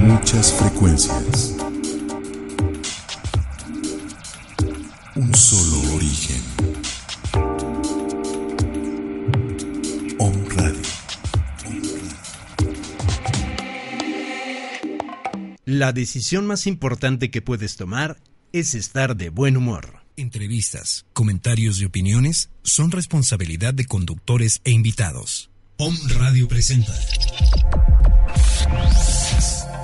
Muchas frecuencias. Un solo origen. Om Radio. La decisión más importante que puedes tomar es estar de buen humor. Entrevistas, comentarios y opiniones son responsabilidad de conductores e invitados. Om Radio presenta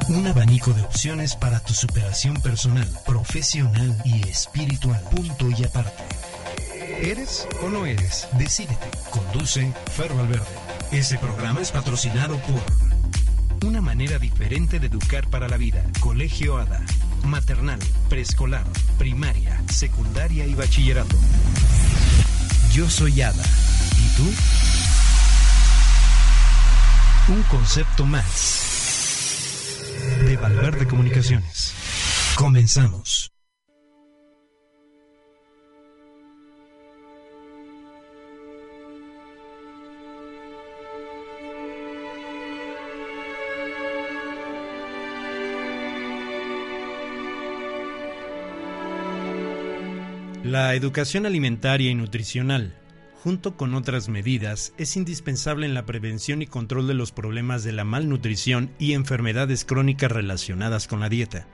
un abanico de opciones para tu superación personal, profesional y espiritual. Punto y aparte. ¿Eres o no eres? Decídete. Conduce Ferro Valverde. Ese programa es patrocinado por una manera diferente de educar para la vida. Colegio ADA. Maternal, preescolar, primaria, secundaria y bachillerato. Yo soy Ada. ¿Y tú? Un concepto más Valverde Comunicaciones. Comenzamos. La educación alimentaria y nutricional junto con otras medidas, es indispensable en la prevención y control de los problemas de la malnutrición y enfermedades crónicas relacionadas con la dieta.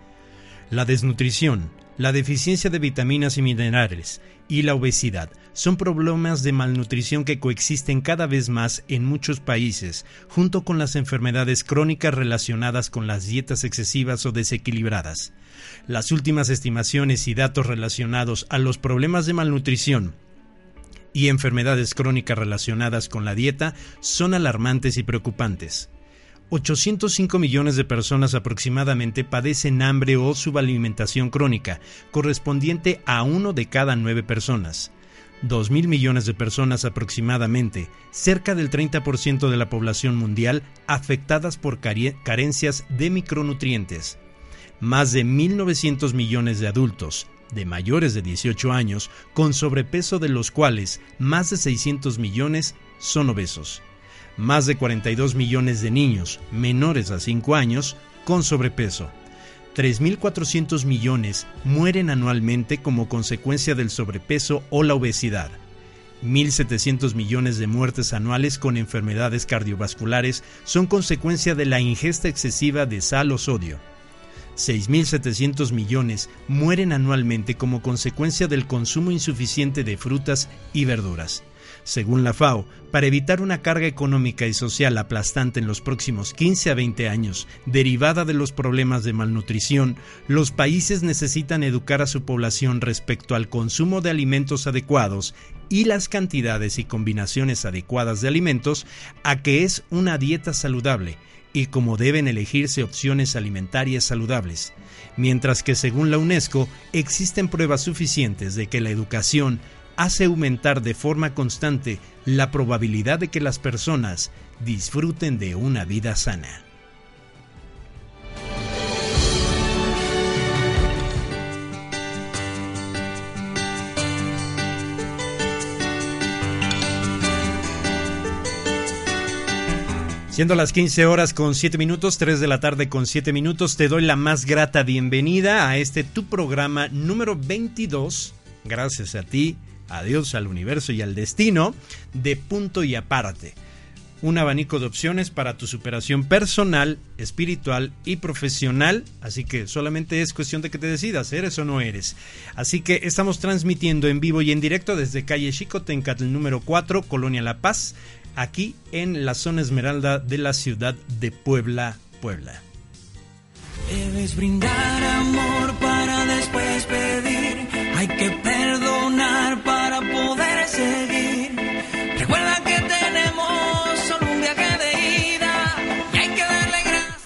La desnutrición, la deficiencia de vitaminas y minerales y la obesidad son problemas de malnutrición que coexisten cada vez más en muchos países, junto con las enfermedades crónicas relacionadas con las dietas excesivas o desequilibradas. Las últimas estimaciones y datos relacionados a los problemas de malnutrición y enfermedades crónicas relacionadas con la dieta son alarmantes y preocupantes. 805 millones de personas aproximadamente padecen hambre o subalimentación crónica, correspondiente a uno de cada nueve personas. 2 mil millones de personas aproximadamente, cerca del 30% de la población mundial, afectadas por carencias de micronutrientes. Más de 1.900 millones de adultos, de mayores de 18 años con sobrepeso de los cuales más de 600 millones son obesos. Más de 42 millones de niños menores a 5 años con sobrepeso. 3.400 millones mueren anualmente como consecuencia del sobrepeso o la obesidad. 1.700 millones de muertes anuales con enfermedades cardiovasculares son consecuencia de la ingesta excesiva de sal o sodio. 6.700 millones mueren anualmente como consecuencia del consumo insuficiente de frutas y verduras. Según la FAO, para evitar una carga económica y social aplastante en los próximos 15 a 20 años, derivada de los problemas de malnutrición, los países necesitan educar a su población respecto al consumo de alimentos adecuados y las cantidades y combinaciones adecuadas de alimentos a que es una dieta saludable y cómo deben elegirse opciones alimentarias saludables, mientras que según la UNESCO existen pruebas suficientes de que la educación hace aumentar de forma constante la probabilidad de que las personas disfruten de una vida sana. Siendo las 15 horas con 7 minutos, 3 de la tarde con 7 minutos, te doy la más grata bienvenida a este tu programa número 22. Gracias a ti, a Dios, al universo y al destino, de punto y aparte. Un abanico de opciones para tu superación personal, espiritual y profesional. Así que solamente es cuestión de que te decidas, eres o no eres. Así que estamos transmitiendo en vivo y en directo desde calle Chicotencatl número 4, Colonia La Paz aquí en la zona esmeralda de la ciudad de Puebla, Puebla. Debes brindar amor para después pedir, hay que perdonar para poder seguir.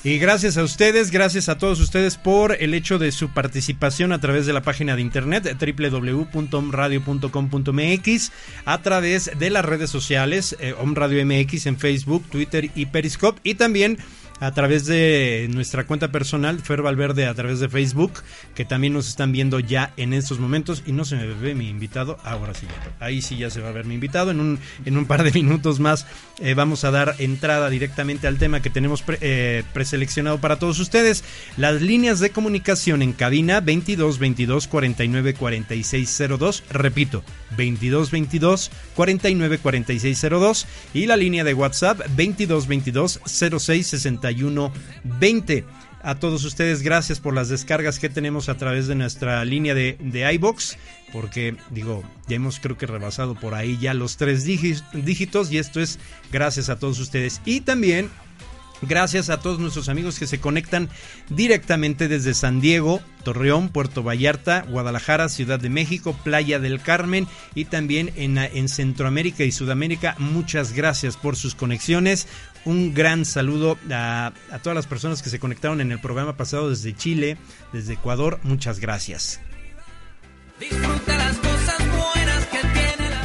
Y gracias a ustedes, gracias a todos ustedes por el hecho de su participación a través de la página de internet www.omradio.com.mx, a través de las redes sociales, eh, MX en Facebook, Twitter y Periscope, y también a través de nuestra cuenta personal, Fer Valverde, a través de Facebook, que también nos están viendo ya en estos momentos. Y no se me ve mi invitado. Ahora sí, ahí sí ya se va a ver mi invitado. En un, en un par de minutos más eh, vamos a dar entrada directamente al tema que tenemos eh, preseleccionado para todos ustedes. Las líneas de comunicación en cabina 22 22 49 46 02. Repito, 22 22 49 46 02. Y la línea de WhatsApp 22 22 06 61 20 a todos ustedes gracias por las descargas que tenemos a través de nuestra línea de, de iBox porque digo ya hemos creo que rebasado por ahí ya los tres dígitos y esto es gracias a todos ustedes y también Gracias a todos nuestros amigos que se conectan directamente desde San Diego, Torreón, Puerto Vallarta, Guadalajara, Ciudad de México, Playa del Carmen y también en, en, Centroamérica y Sudamérica. Muchas gracias por sus conexiones. Un gran saludo a, a todas las personas que se conectaron en el programa pasado desde Chile, desde Ecuador. Muchas gracias. Disfruta las cosas buenas que tiene la...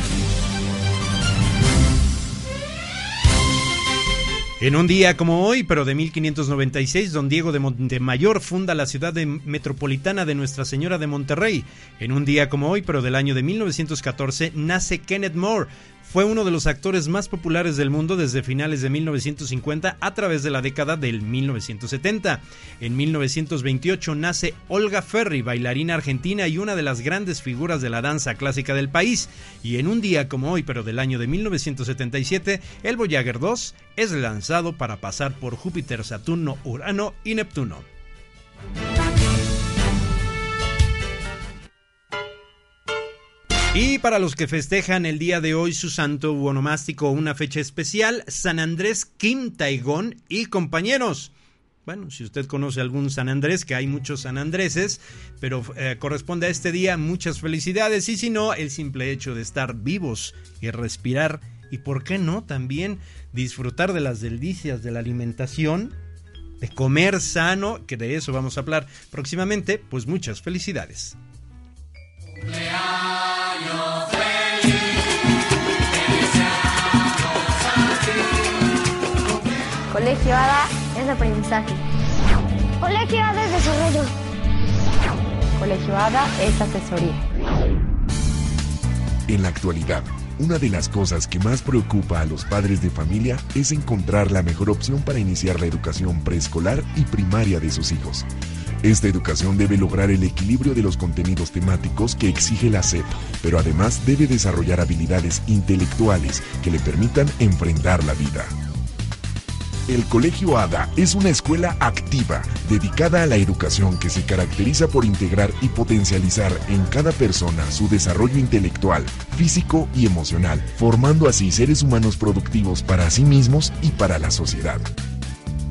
En un día como hoy, pero de 1596, don Diego de Montemayor funda la ciudad de metropolitana de Nuestra Señora de Monterrey. En un día como hoy, pero del año de 1914, nace Kenneth Moore, fue uno de los actores más populares del mundo desde finales de 1950 a través de la década del 1970. En 1928 nace Olga Ferry, bailarina argentina y una de las grandes figuras de la danza clásica del país. Y en un día como hoy, pero del año de 1977, el Voyager 2 es lanzado para pasar por Júpiter, Saturno, Urano y Neptuno. Y para los que festejan el día de hoy su santo onomástico, una fecha especial, San Andrés Kim Taigón y compañeros. Bueno, si usted conoce algún San Andrés, que hay muchos San Andreses, pero eh, corresponde a este día, muchas felicidades. Y si no, el simple hecho de estar vivos y respirar, y por qué no, también disfrutar de las delicias de la alimentación, de comer sano, que de eso vamos a hablar próximamente, pues muchas felicidades. Colegio ADA es aprendizaje. Colegio ADA es desarrollo. Colegio ADA es asesoría. En la actualidad, una de las cosas que más preocupa a los padres de familia es encontrar la mejor opción para iniciar la educación preescolar y primaria de sus hijos. Esta educación debe lograr el equilibrio de los contenidos temáticos que exige la SEP, pero además debe desarrollar habilidades intelectuales que le permitan enfrentar la vida. El Colegio ADA es una escuela activa dedicada a la educación que se caracteriza por integrar y potencializar en cada persona su desarrollo intelectual, físico y emocional, formando así seres humanos productivos para sí mismos y para la sociedad.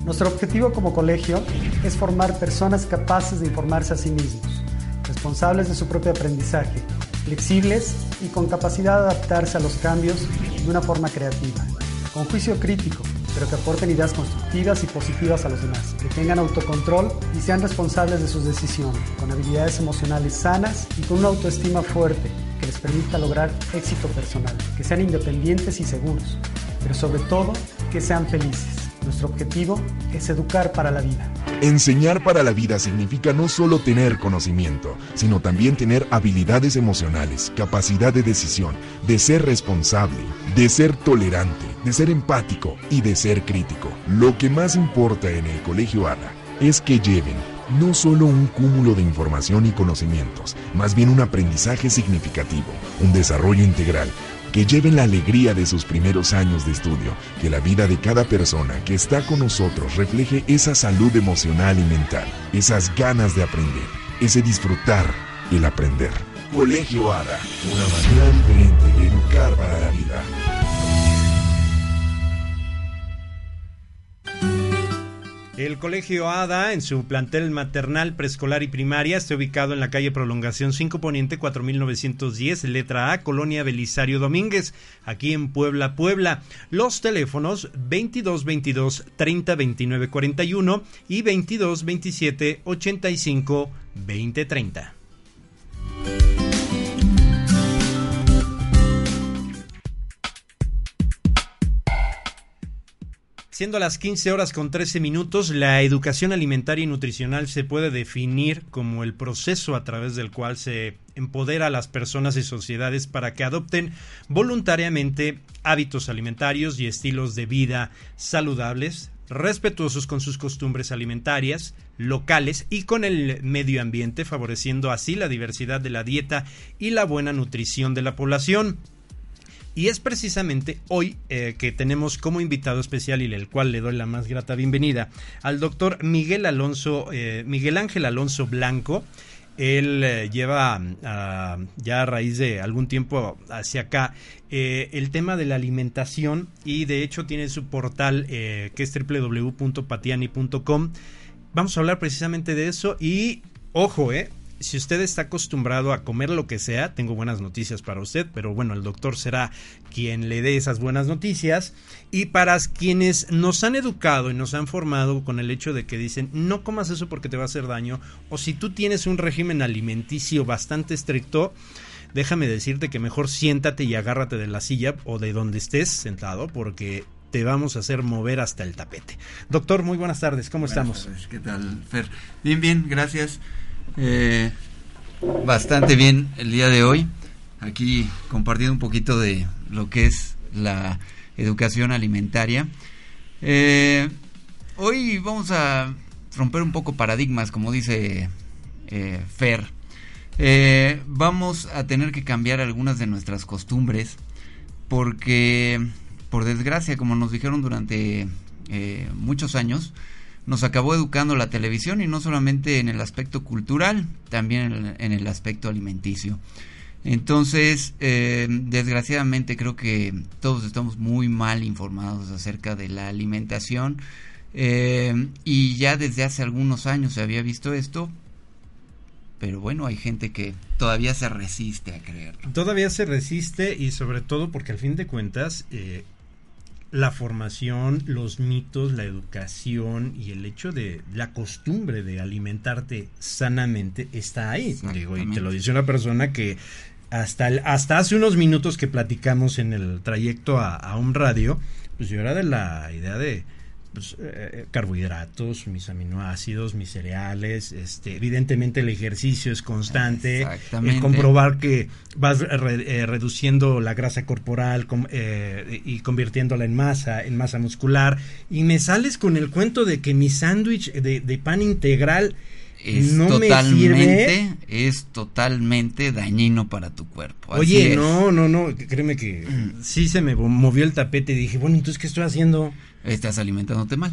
Nuestro objetivo como colegio es formar personas capaces de informarse a sí mismos, responsables de su propio aprendizaje, flexibles y con capacidad de adaptarse a los cambios de una forma creativa, con juicio crítico, pero que aporten ideas constructivas y positivas a los demás, que tengan autocontrol y sean responsables de sus decisiones, con habilidades emocionales sanas y con una autoestima fuerte que les permita lograr éxito personal, que sean independientes y seguros, pero sobre todo que sean felices. Nuestro objetivo es educar para la vida. Enseñar para la vida significa no solo tener conocimiento, sino también tener habilidades emocionales, capacidad de decisión, de ser responsable, de ser tolerante, de ser empático y de ser crítico. Lo que más importa en el Colegio ADA es que lleven no solo un cúmulo de información y conocimientos, más bien un aprendizaje significativo, un desarrollo integral que lleven la alegría de sus primeros años de estudio, que la vida de cada persona que está con nosotros refleje esa salud emocional y mental, esas ganas de aprender, ese disfrutar, el aprender. Colegio ADA, una manera diferente de educar para la vida. El Colegio ADA, en su plantel maternal, preescolar y primaria, está ubicado en la calle Prolongación 5 Poniente 4910, letra A, Colonia Belisario Domínguez, aquí en Puebla, Puebla. Los teléfonos 2222 30 29 41 y 2227 85 20 30. Siendo las 15 horas con 13 minutos, la educación alimentaria y nutricional se puede definir como el proceso a través del cual se empodera a las personas y sociedades para que adopten voluntariamente hábitos alimentarios y estilos de vida saludables, respetuosos con sus costumbres alimentarias, locales y con el medio ambiente, favoreciendo así la diversidad de la dieta y la buena nutrición de la población. Y es precisamente hoy eh, que tenemos como invitado especial y el cual le doy la más grata bienvenida al doctor Miguel Alonso, eh, Miguel Ángel Alonso Blanco. Él eh, lleva ah, ya a raíz de algún tiempo hacia acá el tema de la alimentación y de hecho tiene su portal que es www.patiani.com. Vamos a hablar precisamente de eso y ojo, eh, si usted está acostumbrado a comer lo que sea, tengo buenas noticias para usted, pero bueno, el doctor será quien le dé esas buenas noticias. Y para quienes nos han educado y nos han formado con el hecho de que dicen no comas eso porque te va a hacer daño, o si tú tienes un régimen alimenticio bastante estricto, déjame decirte que mejor siéntate y agárrate de la silla o de donde estés sentado, porque te vamos a hacer mover hasta el tapete. Doctor, muy buenas tardes, ¿cómo estamos? ¿Qué tal, Fer? Bien, bien, gracias. Eh, bastante bien el día de hoy. Aquí compartiendo un poquito de lo que es la educación alimentaria. Eh, hoy vamos a romper un poco paradigmas, como dice eh, Fer. vamos a tener que cambiar algunas de nuestras costumbres porque, por desgracia, como nos dijeron durante muchos años, nos acabó educando la televisión y no solamente en el aspecto cultural, también en el, aspecto alimenticio. Entonces, eh, desgraciadamente creo que todos estamos muy mal informados acerca de la alimentación eh, y ya desde hace algunos años se había visto esto, pero bueno, hay gente que todavía se resiste a creerlo. Todavía se resiste y sobre todo porque al fin de cuentas eh, la formación, los mitos, la educación y el hecho de la costumbre de alimentarte sanamente está ahí. Digo, y te lo dice una persona que hasta, hasta hace unos minutos que platicamos en el trayecto a, a un radio, pues yo era de la idea de pues, eh, carbohidratos, mis aminoácidos, mis cereales, este, evidentemente el ejercicio es constante, el comprobar que vas eh, reduciendo la grasa corporal eh, y convirtiéndola en masa, en masa muscular, y me sales con el cuento de que mi sándwich de, pan integral es no totalmente, es totalmente dañino para tu cuerpo. Oye, no, no, no, créeme que mm. sí se me movió el tapete y dije, bueno, entonces, ¿qué estoy haciendo? Estás alimentándote mal.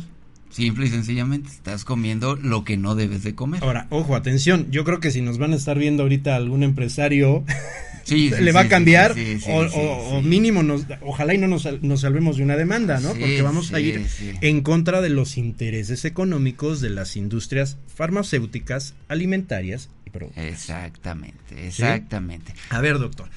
Simple y sencillamente estás comiendo lo que no debes de comer. Ahora, ojo, atención, yo creo que si nos van a estar viendo ahorita algún empresario, le va a cambiar o, mínimo, nos, ojalá y no nos, salvemos de una demanda, ¿no? Porque vamos a ir en contra de los intereses económicos de las industrias farmacéuticas, alimentarias y productivas. Exactamente, exactamente. A ver, doctor,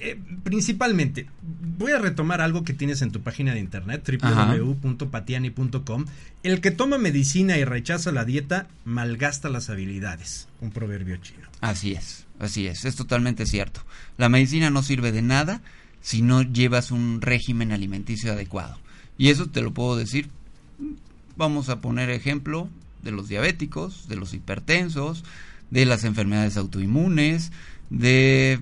eh, principalmente, voy a retomar algo que tienes en tu página de internet, www.patiani.com. El que toma medicina y rechaza la dieta, malgasta las habilidades. Un proverbio chino. Así es, así es, es totalmente cierto. La medicina no sirve de nada si no llevas un régimen alimenticio adecuado. Y eso te lo puedo decir. Vamos a poner ejemplo de los diabéticos, de los hipertensos, de las enfermedades autoinmunes, de... Eh,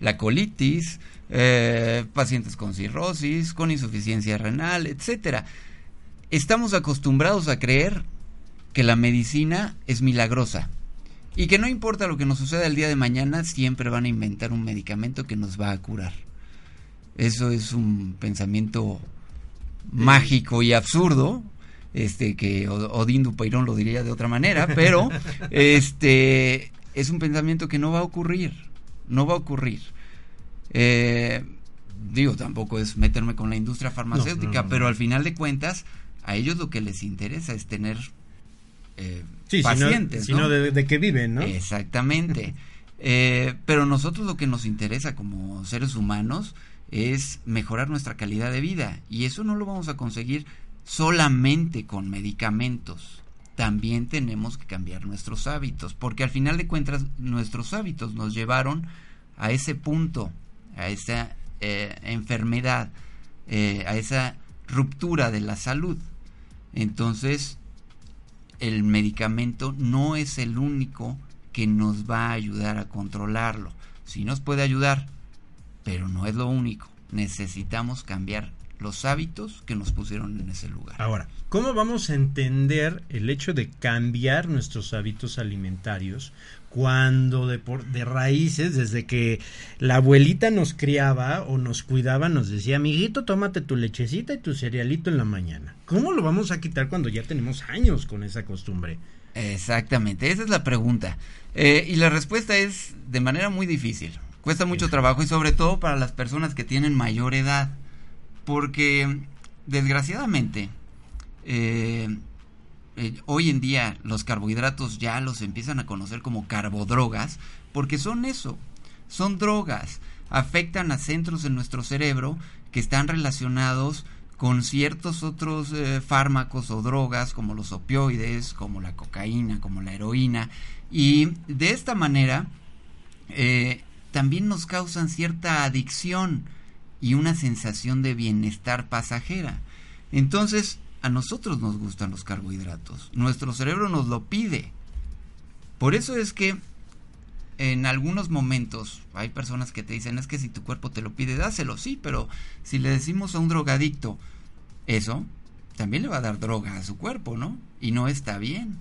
la colitis, eh, pacientes con cirrosis, con insuficiencia renal, etcétera. Estamos acostumbrados a creer que la medicina es milagrosa y que no importa lo que nos suceda el día de mañana, siempre van a inventar un medicamento que nos va a curar. Eso es un pensamiento mágico y absurdo, este que Odín Dupeirón lo diría de otra manera, pero este es un pensamiento que no va a ocurrir no va a ocurrir. Eh, digo, tampoco es meterme con la industria farmacéutica, pero al final de cuentas, a ellos lo que les interesa es tener eh, pacientes. Sino, de, que viven, ¿no? Exactamente. Eh, pero nosotros lo que nos interesa como seres humanos es mejorar nuestra calidad de vida y eso no lo vamos a conseguir solamente con medicamentos también tenemos que cambiar nuestros hábitos, porque al final de cuentas nuestros hábitos nos llevaron a ese punto, a esa eh, enfermedad, eh, a esa ruptura de la salud. Entonces, el medicamento no es el único que nos va a ayudar a controlarlo. Sí nos puede ayudar, pero no es lo único. Necesitamos cambiar los hábitos que nos pusieron en ese lugar. Ahora, ¿cómo vamos a entender el hecho de cambiar nuestros hábitos alimentarios cuando de, por, de raíces, desde que la abuelita nos criaba o nos cuidaba, nos decía, amiguito, tómate tu lechecita y tu cerealito en la mañana? ¿Cómo lo vamos a quitar cuando ya tenemos años con esa costumbre? Exactamente, esa es la pregunta. Eh, y la respuesta es de manera muy difícil. Cuesta mucho trabajo y sobre todo para las personas que tienen mayor edad porque desgraciadamente eh, eh, hoy en día los carbohidratos ya los empiezan a conocer como carbodrogas porque son eso, son drogas, afectan a centros en nuestro cerebro que están relacionados con ciertos otros eh, fármacos o drogas como los opioides, como la cocaína, como la heroína y de esta manera también nos causan cierta adicción y una sensación de bienestar pasajera. Entonces, a nosotros nos gustan los carbohidratos, nuestro cerebro nos lo pide. Por eso es que en algunos momentos hay personas que te dicen es que si tu cuerpo te lo pide, dáselo, sí, pero si le decimos a un drogadicto eso, también le va a dar droga a su cuerpo, ¿no? Y no está bien.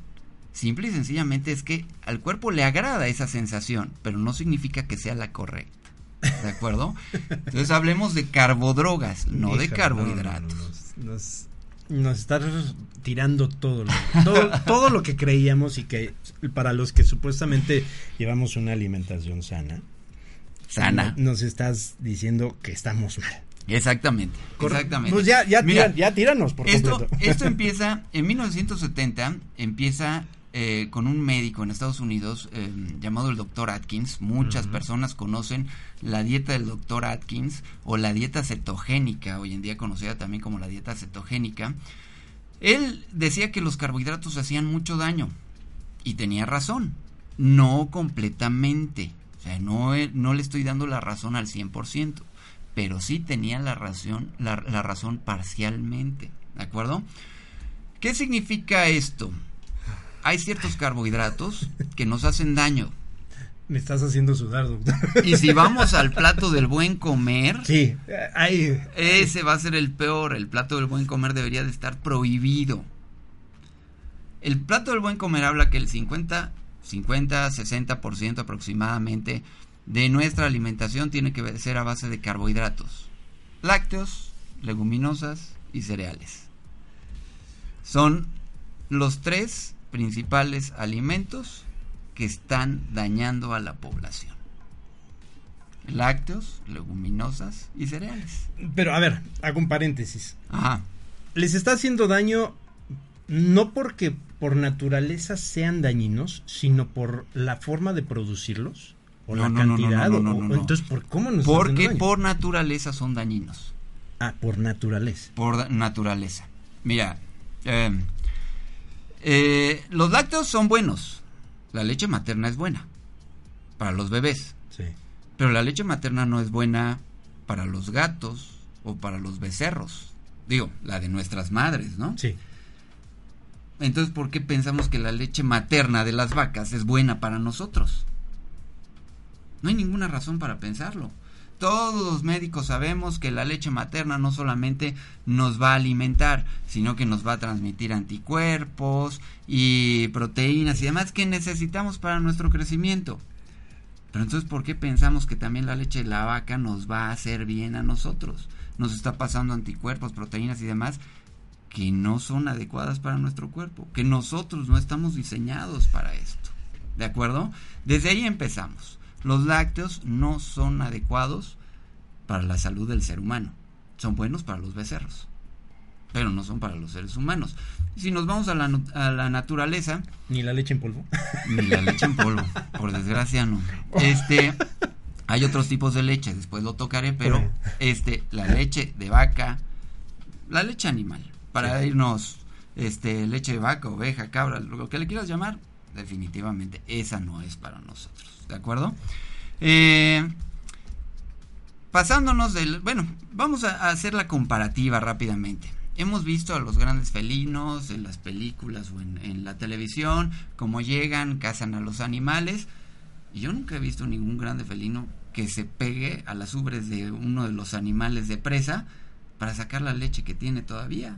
Simple y sencillamente es que al cuerpo le agrada esa sensación, pero no significa que sea la correcta. ¿De acuerdo? Entonces hablemos de carbodrogas, no de carbohidratos. nos, nos, está tirando todo lo, todo, todo lo que creíamos y que para los que supuestamente llevamos una alimentación sana. Sana. Nos estás diciendo que estamos mal. Exactamente, exactamente. Pues ya, ya, ya tíranos por esto, Esto empieza, en 1970, empieza eh, con un médico en Estados Unidos eh, llamado el doctor Atkins. Muchas personas conocen la dieta del doctor Atkins o la dieta cetogénica, hoy en día conocida también como la dieta cetogénica. Él decía que los carbohidratos hacían mucho daño y tenía razón, no completamente. O sea, no, no le estoy dando la razón al 100%, pero sí tenía la razón, la razón parcialmente. ¿De acuerdo? ¿Qué significa esto? Hay ciertos carbohidratos que nos hacen daño. Me estás haciendo sudar, doctor. Y si vamos al plato del buen comer, sí, hay... ese va a ser el peor. El plato del buen comer debería de estar prohibido. El plato del buen comer habla que el 50, 50, 60% aproximadamente de nuestra alimentación tiene que ser a base de carbohidratos, lácteos, leguminosas y cereales. Son los tres principales alimentos que están dañando a la población. Lácteos, leguminosas y cereales. Pero a ver, hago un paréntesis. Ajá. Les está haciendo daño no porque por naturaleza sean dañinos, sino por la forma de producirlos o la cantidad no, no, entonces por cómo nos Porque por naturaleza son dañinos. Ah, por naturaleza. Por naturaleza. Mira, eh, eh, los lácteos son buenos. La leche materna es buena para los bebés. Sí. Pero la leche materna no es buena para los gatos o para los becerros. Digo, la de nuestras madres, ¿no? Sí. Entonces, ¿por qué pensamos que la leche materna de las vacas es buena para nosotros? No hay ninguna razón para pensarlo. Todos los médicos sabemos que la leche materna no solamente nos va a alimentar, sino que nos va a transmitir anticuerpos y proteínas y demás que necesitamos para nuestro crecimiento. Pero entonces, ¿por qué pensamos que también la leche de la vaca nos va a hacer bien a nosotros? Nos está pasando anticuerpos, proteínas y demás que no son adecuadas para nuestro cuerpo, que nosotros no estamos diseñados para esto. ¿De acuerdo? Desde ahí empezamos. Los lácteos no son adecuados para la salud del ser humano. Son buenos para los becerros, pero no son para los seres humanos. Si nos vamos a la, a la naturaleza... Ni la leche en polvo. Ni la leche en polvo, por desgracia no. Este, hay otros tipos de leche, después lo tocaré, pero este, la leche de vaca, la leche animal, para irnos, este, leche de vaca, oveja, cabra, lo que le quieras llamar, definitivamente esa no es para nosotros. ¿De acuerdo? Eh, pasándonos del... Bueno, vamos a, hacer la comparativa rápidamente. hemos visto a los grandes felinos en las películas o en, en la televisión, cómo llegan, cazan a los animales, y yo nunca he visto ningún grande felino que se pegue a las ubres de uno de los animales de presa para sacar la leche que tiene todavía.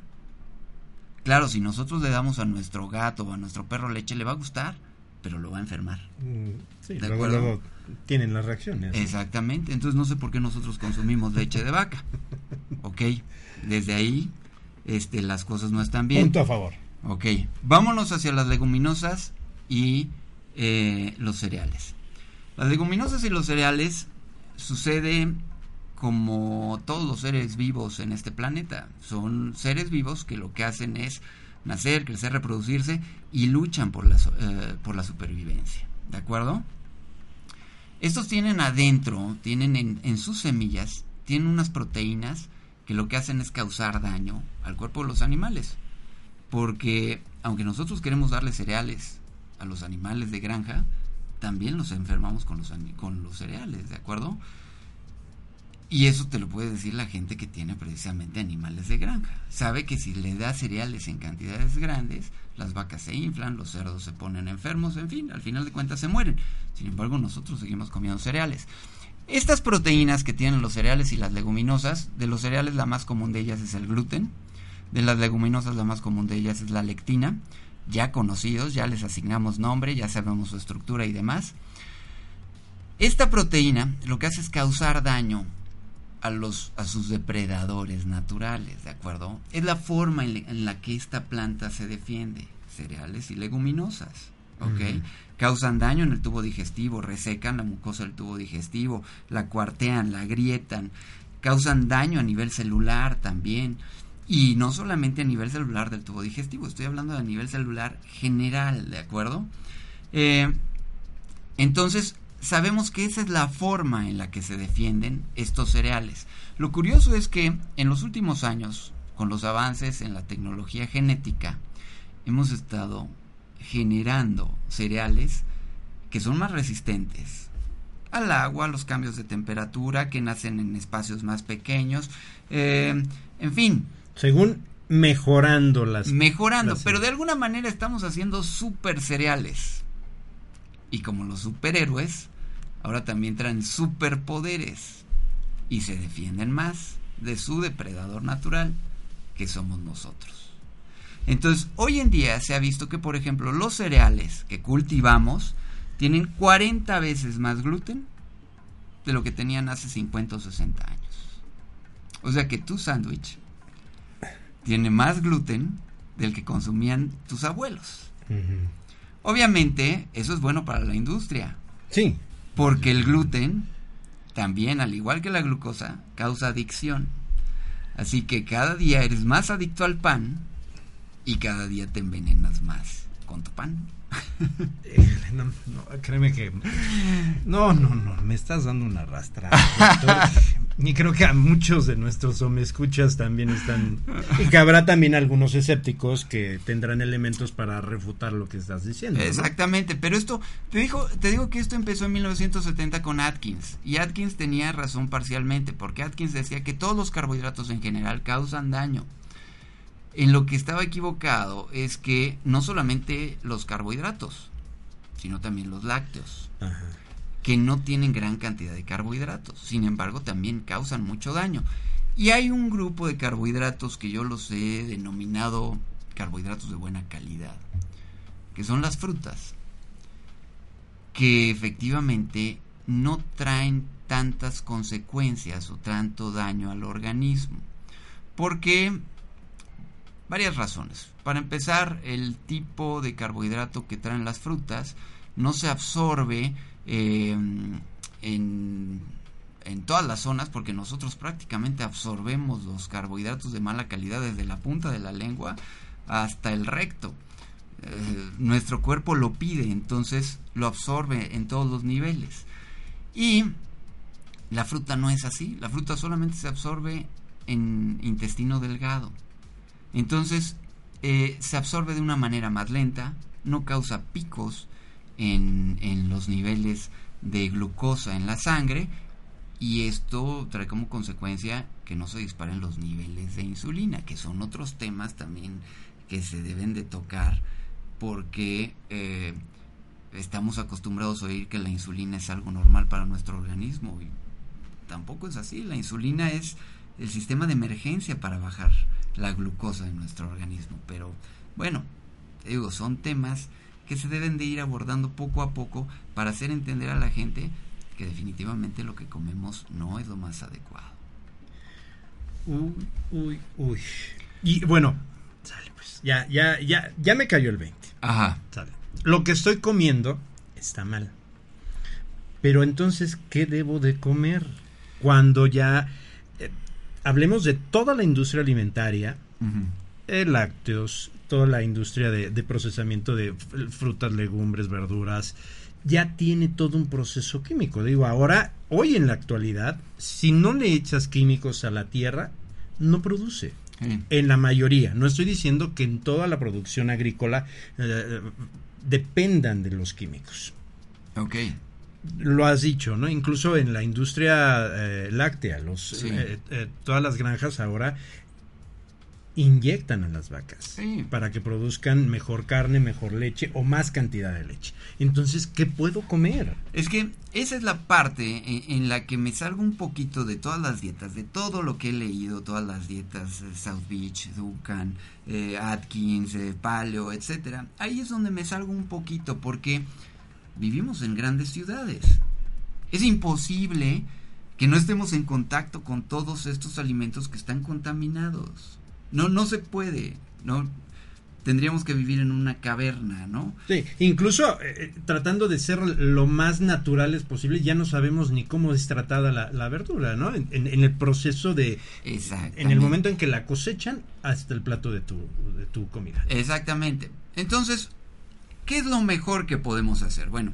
Claro, si nosotros le damos a nuestro gato o a nuestro perro leche, le va a gustar, pero lo va a enfermar. Mm, sí, ¿De luego, tienen las reacciones. Exactamente, entonces no sé por qué nosotros consumimos leche de vaca. Ok, desde ahí este, las cosas no están bien. Punto a favor. Ok, vámonos hacia las leguminosas y eh, los cereales. Las leguminosas y los cereales sucede como todos los seres vivos en este planeta. Son seres vivos que lo que hacen es nacer, crecer, reproducirse y luchan por la, eh, por la supervivencia. ¿De acuerdo? Estos tienen adentro, tienen en, en sus semillas, tienen unas proteínas que lo que hacen es causar daño al cuerpo de los animales. Porque aunque nosotros queremos darle cereales a los animales de granja, también nos enfermamos con los, con los cereales, ¿de acuerdo? Y eso te lo puede decir la gente que tiene precisamente animales de granja. Sabe que si le da cereales en cantidades grandes, las vacas se inflan, los cerdos se ponen enfermos, en fin, al final de cuentas se mueren. Sin embargo, nosotros seguimos comiendo cereales. Estas proteínas que tienen los cereales y las leguminosas, de los cereales la más común de ellas es el gluten, de las leguminosas la más común de ellas es la lectina, ya conocidos, ya les asignamos nombre, ya sabemos su estructura y demás. Esta proteína lo que hace es causar daño a los a sus depredadores naturales, ¿de acuerdo? Es la forma en, la- en la que esta planta se defiende, cereales y leguminosas, ¿ok? Causan daño en el tubo digestivo, resecan la mucosa del tubo digestivo, la cuartean, la agrietan, causan daño a nivel celular también. Y no solamente a nivel celular del tubo digestivo, estoy hablando de a nivel celular general, ¿de acuerdo? Eh, entonces, sabemos que esa es la forma en la que se defienden estos cereales. Lo curioso es que en los últimos años, con los avances en la tecnología genética, hemos estado generando cereales que son más resistentes al agua, a los cambios de temperatura, que nacen en espacios más pequeños, eh, en fin, Según mejorando las... mejorando, las- pero de alguna manera estamos haciendo super cereales. Y como los superhéroes, ahora también traen superpoderes y se defienden más de su depredador natural, que somos nosotros. Entonces, hoy en día se ha visto que, por ejemplo, los cereales que cultivamos tienen 40 veces más gluten de lo que tenían hace 50 o 60 años. O sea que tu sándwich tiene más gluten del que consumían tus abuelos. Obviamente, eso es bueno para la industria, Sí, porque el gluten también, al igual que la glucosa, causa adicción. Así que cada día eres más adicto al pan y cada día te envenenas más con tu pan. No, no, créeme que... No, no, no, me estás dando una arrastrada. y creo que a muchos de nuestros escuchas también están... Y que habrá también algunos escépticos que tendrán elementos para refutar lo que estás diciendo. ¿no? Exactamente, pero esto, te, dijo, te digo que esto empezó en 1970 con Atkins, y Atkins tenía razón parcialmente, porque Atkins decía que todos los carbohidratos en general causan daño. En lo que estaba equivocado es que no solamente los carbohidratos, sino también los lácteos, Ajá. Que no tienen gran cantidad de carbohidratos, sin embargo también causan mucho daño. Y hay un grupo de carbohidratos que yo los he denominado carbohidratos de buena calidad, que son las frutas, que efectivamente no traen tantas consecuencias o tanto daño al organismo. Porque varias razones. Para empezar, el tipo de carbohidrato que traen las frutas no se absorbe en, en todas las zonas porque nosotros prácticamente absorbemos los carbohidratos de mala calidad desde la punta de la lengua hasta el recto. Eh, nuestro cuerpo lo pide, entonces lo absorbe en todos los niveles. Y la fruta no es así, la fruta solamente se absorbe en intestino delgado. Entonces eh, se absorbe de una manera más lenta, no causa picos en, en los niveles de glucosa en la sangre y esto trae como consecuencia que no se disparen los niveles de insulina, que son otros temas también que se deben de tocar porque eh, estamos acostumbrados a oír que la insulina es algo normal para nuestro organismo y tampoco es así. La insulina es el sistema de emergencia para bajar la glucosa de nuestro organismo. Pero bueno, digo, son temas que se deben de ir abordando poco a poco para hacer entender a la gente que definitivamente lo que comemos no es lo más adecuado. Uy, uy, uy. Y bueno, sale pues. Ya, ya, ya, ya me cayó el 20. Ajá. Sale. Lo que estoy comiendo está mal. Pero entonces, ¿qué debo de comer? Cuando ya eh, hablemos de toda la industria alimentaria, eh, lácteos, toda la industria de, de procesamiento de frutas, legumbres, verduras, ya tiene todo un proceso químico. Digo, ahora, hoy en la actualidad, si no le echas químicos a la tierra, no produce. En la mayoría. No estoy diciendo que en toda la producción agrícola eh, dependan de los químicos. Ok. Lo has dicho, ¿no? Incluso en la industria eh, láctea, los, Sí. eh, todas las granjas ahora inyectan a las vacas Sí. para que produzcan mejor carne, mejor leche o más cantidad de leche. Entonces, ¿qué puedo comer? Es que esa es la parte en, en la que me salgo un poquito de todas las dietas, de todo lo que he leído, todas las dietas, eh, South Beach, Duncan, eh, Atkins, eh, Paleo, etcétera. Ahí es donde me salgo un poquito porque vivimos en grandes ciudades. Es imposible que no estemos en contacto con todos estos alimentos que están contaminados. No, no se puede. No, tendríamos que vivir en una caverna, ¿no? Sí, incluso eh, tratando de ser lo más naturales posible, ya no sabemos ni cómo es tratada la, la verdura, ¿no? En, en- en el proceso de, Exactamente. en el momento en que la cosechan hasta el plato de tu, de tu comida. Exactamente. Entonces, ¿qué es lo mejor que podemos hacer? Bueno,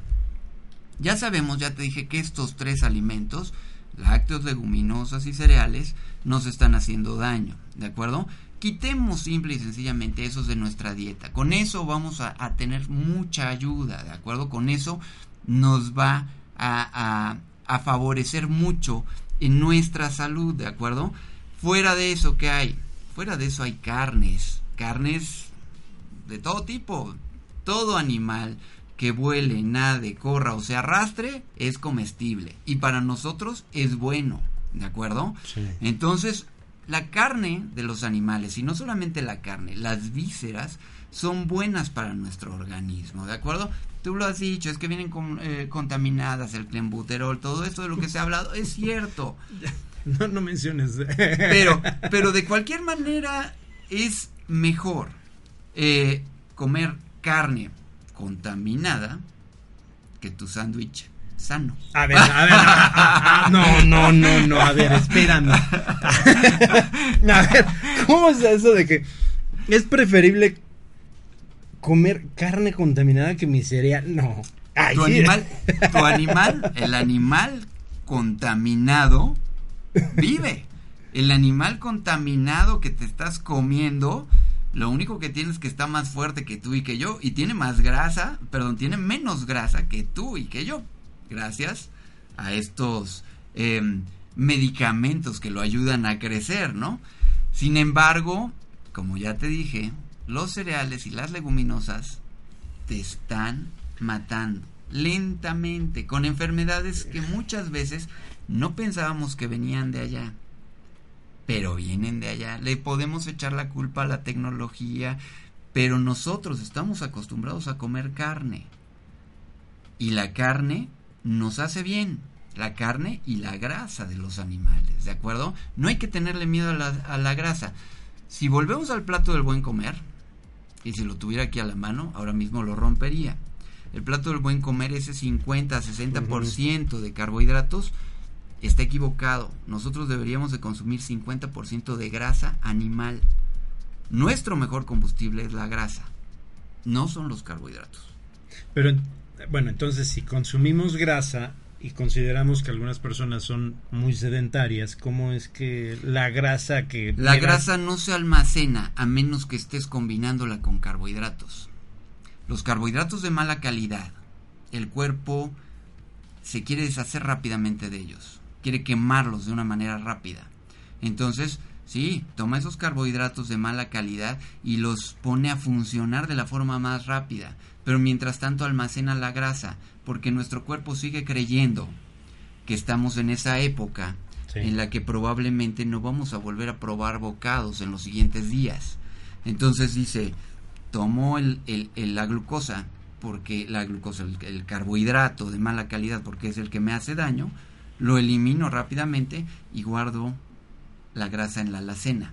ya sabemos, ya te dije que estos tres alimentos, lácteos, leguminosas y cereales, nos están haciendo daño, ¿de acuerdo? Quitemos simple y sencillamente esos de nuestra dieta. Con eso vamos a, tener mucha ayuda, ¿de acuerdo? Con eso nos va a, a- a favorecer mucho en nuestra salud, ¿de acuerdo? Fuera de eso, ¿qué hay? Fuera de eso hay carnes, carnes de todo tipo. Todo animal que vuele, nade, corra o se arrastre es comestible y para nosotros es bueno, ¿de acuerdo? Sí. Entonces, la carne de los animales, y no solamente la carne, las vísceras son buenas para nuestro organismo, ¿de acuerdo? Tú lo has dicho, es que vienen con- eh, contaminadas, el clenbuterol, todo esto de lo que se ha hablado es cierto. No, no menciones. Pero, pero de cualquier manera es mejor eh, comer carne contaminada que tu sándwich sano. A ver, a ver, a- a- a- no, no, no, no, a ver, espérame. A ver, ¿cómo es eso de que es preferible comer carne contaminada que mi cereal? No. Ay, Tu sí. animal, tu animal, el animal contaminado vive. El animal contaminado que te estás comiendo, lo único que tiene es que está más fuerte que tú y que yo y tiene más grasa, perdón, tiene menos grasa que tú y que yo, gracias a estos em, medicamentos que lo ayudan a crecer, ¿no? Sin embargo, como ya te dije, los cereales y las leguminosas te están matando lentamente con enfermedades que muchas veces no pensábamos que venían de allá pero vienen de allá. Le podemos echar la culpa a la tecnología pero nosotros estamos acostumbrados a comer carne. Y la carne nos hace bien la carne y la grasa de los animales de acuerdo no hay que tenerle miedo a la, a la grasa. Si volvemos al plato del buen comer y si lo tuviera aquí a la mano, ahora mismo lo rompería. El plato del buen comer, ese 50-60% de carbohidratos, está equivocado. Nosotros deberíamos de consumir 50% de grasa animal. Nuestro mejor combustible es la grasa, no son los carbohidratos. Pero bueno, entonces si consumimos grasa y consideramos que algunas personas son muy sedentarias, ¿cómo es que la grasa que... La grasa no se almacena a menos que estés combinándola con carbohidratos. Los carbohidratos de mala calidad, el cuerpo se quiere deshacer rápidamente de ellos. Quiere quemarlos de una manera rápida. Entonces, sí, toma esos carbohidratos de mala calidad y los pone a funcionar de la forma más rápida, pero mientras tanto almacena la grasa, porque nuestro cuerpo sigue creyendo que estamos en esa época en la que probablemente no vamos a volver a probar bocados en los siguientes días. Entonces dice, tomo el, la glucosa, porque la glucosa, el, carbohidrato de mala calidad, porque es el que me hace daño, lo elimino rápidamente y guardo la grasa en la alacena.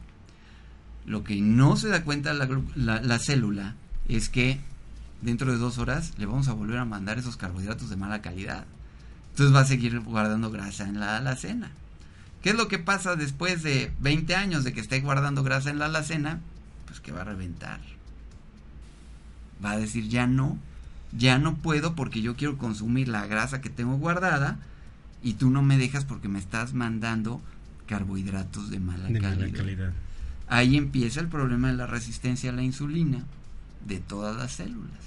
Lo que no se da cuenta la, la, célula es que dentro de dos horas le vamos a volver a mandar esos carbohidratos de mala calidad. Entonces va a seguir guardando grasa en la alacena. ¿Qué es lo que pasa después de 20 años de que esté guardando grasa en la alacena? Pues que va a reventar. Va a decir ya no, ya no puedo porque yo quiero consumir la grasa que tengo guardada y tú no me dejas porque me estás mandando carbohidratos de mala, calidad. Ahí empieza el problema de la resistencia a la insulina de todas las células.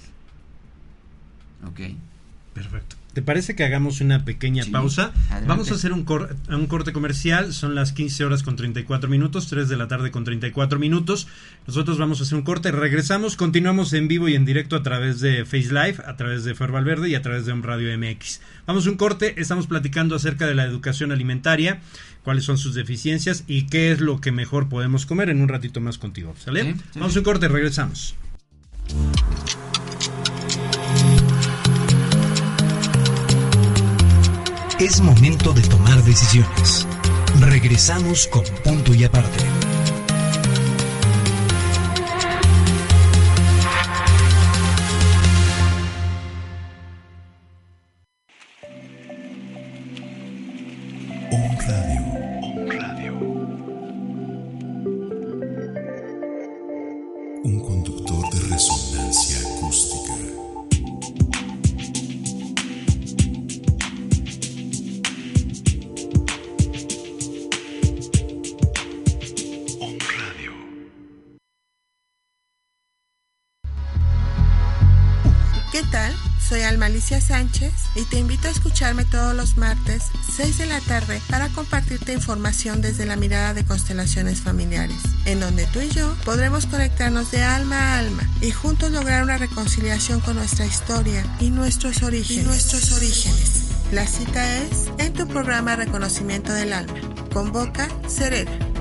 ¿Ok? Perfecto. ¿Te parece que hagamos una pequeña pausa? Vamos a hacer un, un corte comercial. Son las 15 horas con 34 minutos, 3 de la tarde con 34 minutos. Nosotros vamos a hacer un corte. Regresamos, continuamos en vivo y en directo a través de Face Live, a través de Fer Verde y a través de un Radio MX. Vamos a un corte. Estamos platicando acerca de la educación alimentaria, cuáles son sus deficiencias y qué es lo que mejor podemos comer en un ratito más contigo. ¿Sale? Vamos a un corte, regresamos. Es momento de tomar decisiones. Regresamos con punto y aparte. Sánchez y te invito a escucharme todos los martes 6 de la tarde para compartirte información desde la mirada de constelaciones familiares, en donde tú y yo podremos conectarnos de alma a alma y juntos lograr una reconciliación con nuestra historia y nuestros orígenes. nuestros orígenes. La cita es en tu programa Reconocimiento del Alma. Convoca Serena.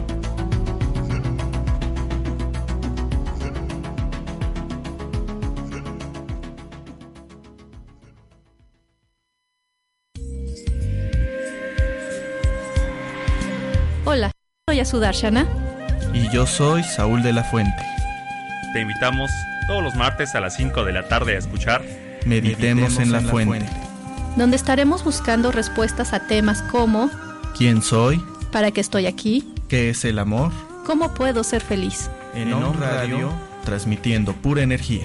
Soy Asudarshana. Y yo soy Saúl de la Fuente. Te invitamos todos los martes a las 5 de la tarde a escuchar Meditemos, en, la, fuente, donde estaremos buscando respuestas a temas como ¿Quién soy? ¿Para qué estoy aquí? ¿Qué es el amor? ¿Cómo puedo ser feliz? En, en On Radio, transmitiendo pura energía.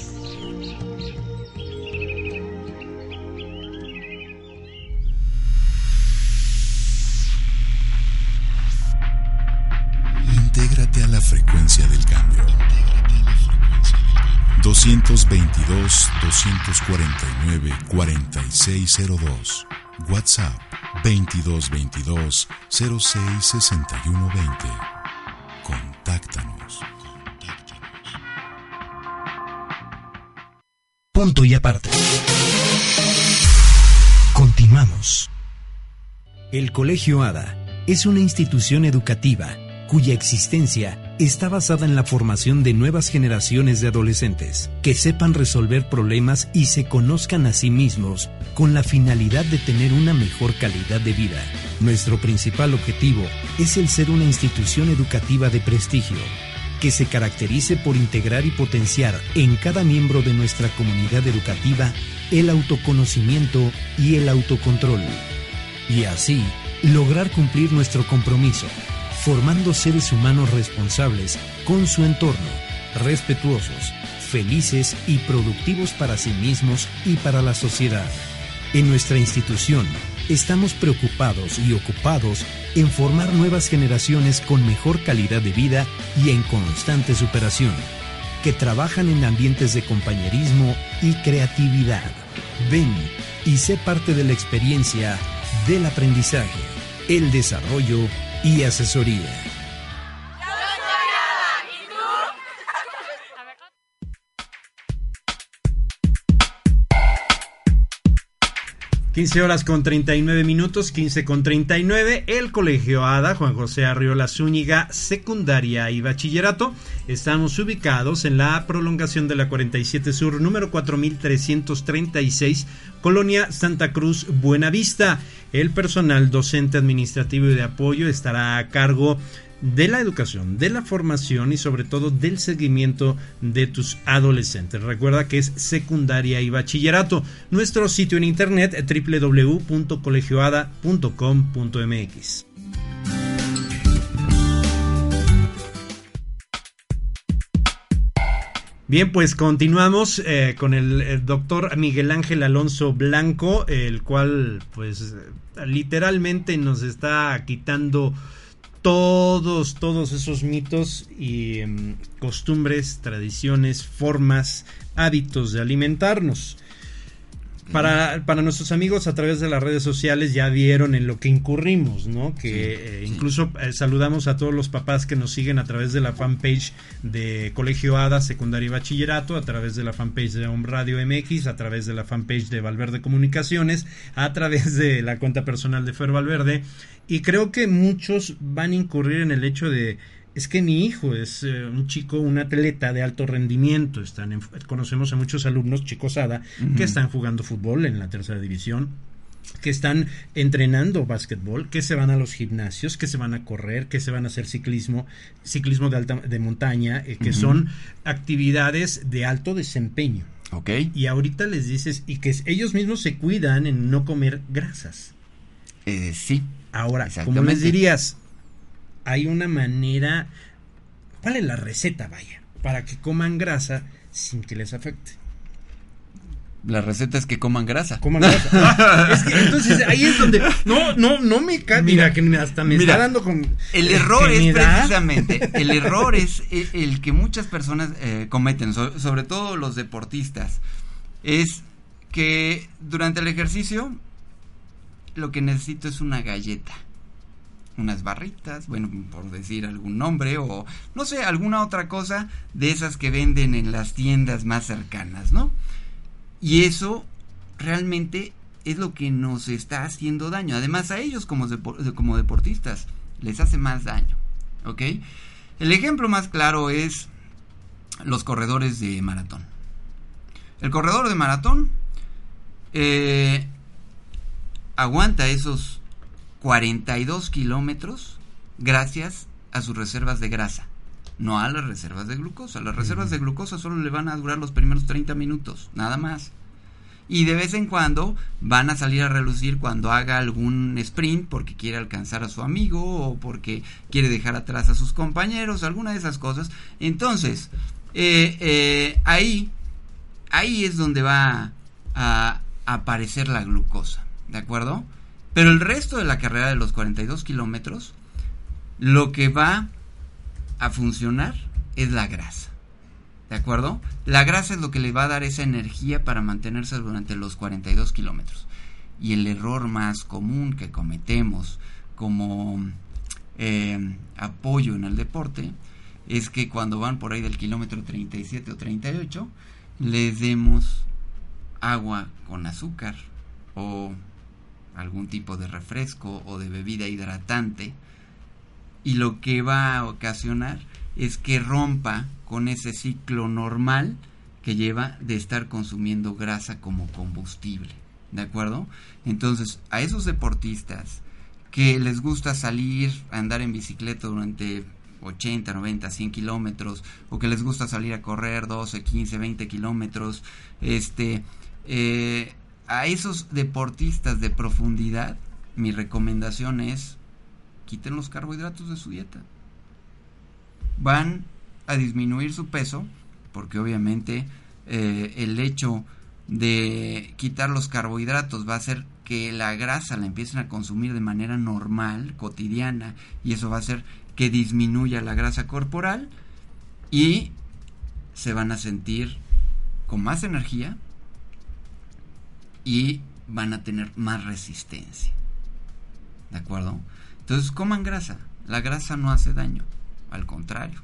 222-249-4602. WhatsApp 2222-066120. Contáctanos. Punto y aparte. Continuamos. El Colegio ADA es una institución educativa cuya existencia está basada en la formación de nuevas generaciones de adolescentes que sepan resolver problemas y se conozcan a sí mismos con la finalidad de tener una mejor calidad de vida. Nuestro principal objetivo es el ser una institución educativa de prestigio que se caracterice por integrar y potenciar en cada miembro de nuestra comunidad educativa el autoconocimiento y el autocontrol. Y así, lograr cumplir nuestro compromiso, formando seres humanos responsables con su entorno, respetuosos, felices y productivos para sí mismos y para la sociedad. En nuestra institución, estamos preocupados y ocupados en formar nuevas generaciones con mejor calidad de vida y en constante superación, que trabajan en ambientes de compañerismo y creatividad. Ven y sé parte de la experiencia del aprendizaje, el desarrollo y asesoría. 15 horas con 39 minutos, 15 con 39. El Colegio ADA, Juan José Arriola Zúñiga, secundaria y bachillerato. Estamos ubicados en la prolongación de la 47 Sur, número 4336, Colonia Santa Cruz, Buenavista. El personal docente administrativo y de apoyo estará a cargo de la educación, de la formación y sobre todo del seguimiento de tus adolescentes. Recuerda que es secundaria y bachillerato. Nuestro sitio en internet www.colegioada.com.mx. Bien, pues continuamos eh, con el, doctor Miguel Ángel Alonso Blanco, el cual pues literalmente nos está quitando todos, todos esos mitos y em, costumbres, tradiciones, formas, hábitos de alimentarnos. Para, para, nuestros amigos a través de las redes sociales ya vieron en lo que incurrimos, ¿no? Que eh, incluso eh, saludamos a todos los papás que nos siguen a través de la fanpage de Colegio ADA, Secundaria y Bachillerato, a través de la fanpage de Home Radio MX, a través de la fanpage de Valverde Comunicaciones, a través de la cuenta personal de Fer Valverde y creo que muchos van a incurrir en el hecho de, es que mi hijo es eh, un chico, un atleta de alto rendimiento. Están conocemos a muchos alumnos, chicos ADA, que están jugando fútbol en la tercera división, que están entrenando básquetbol, que se van a los gimnasios, que se van a correr, que se van a hacer ciclismo, ciclismo de alta de montaña, eh, que son actividades de alto desempeño. Ok. Y ahorita les dices, y que ellos mismos se cuidan en no comer grasas. Eh, sí. Ahora, ¿cómo les dirías? Hay una manera, ¿cuál es la receta, vaya? Para que coman grasa sin que les afecte. La receta es que coman grasa. Coman grasa. es que entonces ahí es donde no no no me cae. Mira, que hasta me está dando con El error es precisamente el error es el, que muchas personas eh, cometen, sobre todo los deportistas, es que durante el ejercicio lo que necesito es una galleta. Unas barritas, bueno, por decir algún nombre, o no sé, alguna otra cosa de esas que venden en las tiendas más cercanas, ¿no? Y eso realmente es lo que nos está haciendo daño. Además, a ellos como, como deportistas les hace más daño, ¿ok? El ejemplo más claro es los corredores de maratón. El corredor de maratón eh, aguanta esos 42 kilómetros gracias a sus reservas de grasa, no a las reservas de glucosa. Las reservas de glucosa solo le van a durar los primeros 30 minutos, nada más. Y de vez en cuando van a salir a relucir cuando haga algún sprint porque quiere alcanzar a su amigo o porque quiere dejar atrás a sus compañeros, alguna de esas cosas. Entonces, eh, eh, ahí, ahí es donde va a aparecer la glucosa. ¿de acuerdo? Pero el resto de la carrera de los 42 kilómetros, lo que va a funcionar es la grasa. ¿De acuerdo? La grasa es lo que le va a dar esa energía para mantenerse durante los 42 kilómetros. Y el error más común que cometemos como eh, apoyo en el deporte es que cuando van por ahí del kilómetro 37 o 38, les demos agua con azúcar o algún tipo de refresco o de bebida hidratante y lo que va a ocasionar es que rompa con ese ciclo normal que lleva de estar consumiendo grasa como combustible. ¿De acuerdo? Entonces, a esos deportistas que les gusta salir a andar en bicicleta durante 80, 90, 100 kilómetros, o que les gusta salir a correr 12, 15, 20 kilómetros, este, eh, a esos deportistas de profundidad, mi recomendación es quiten los carbohidratos de su dieta. Van a disminuir su peso, porque obviamente eh, el hecho de quitar los carbohidratos va a hacer que la grasa la empiecen a consumir de manera normal, cotidiana, y eso va a hacer que disminuya la grasa corporal y se van a sentir con más energía y van a tener más resistencia. ¿De acuerdo? Entonces coman grasa. La grasa no hace daño. Al contrario,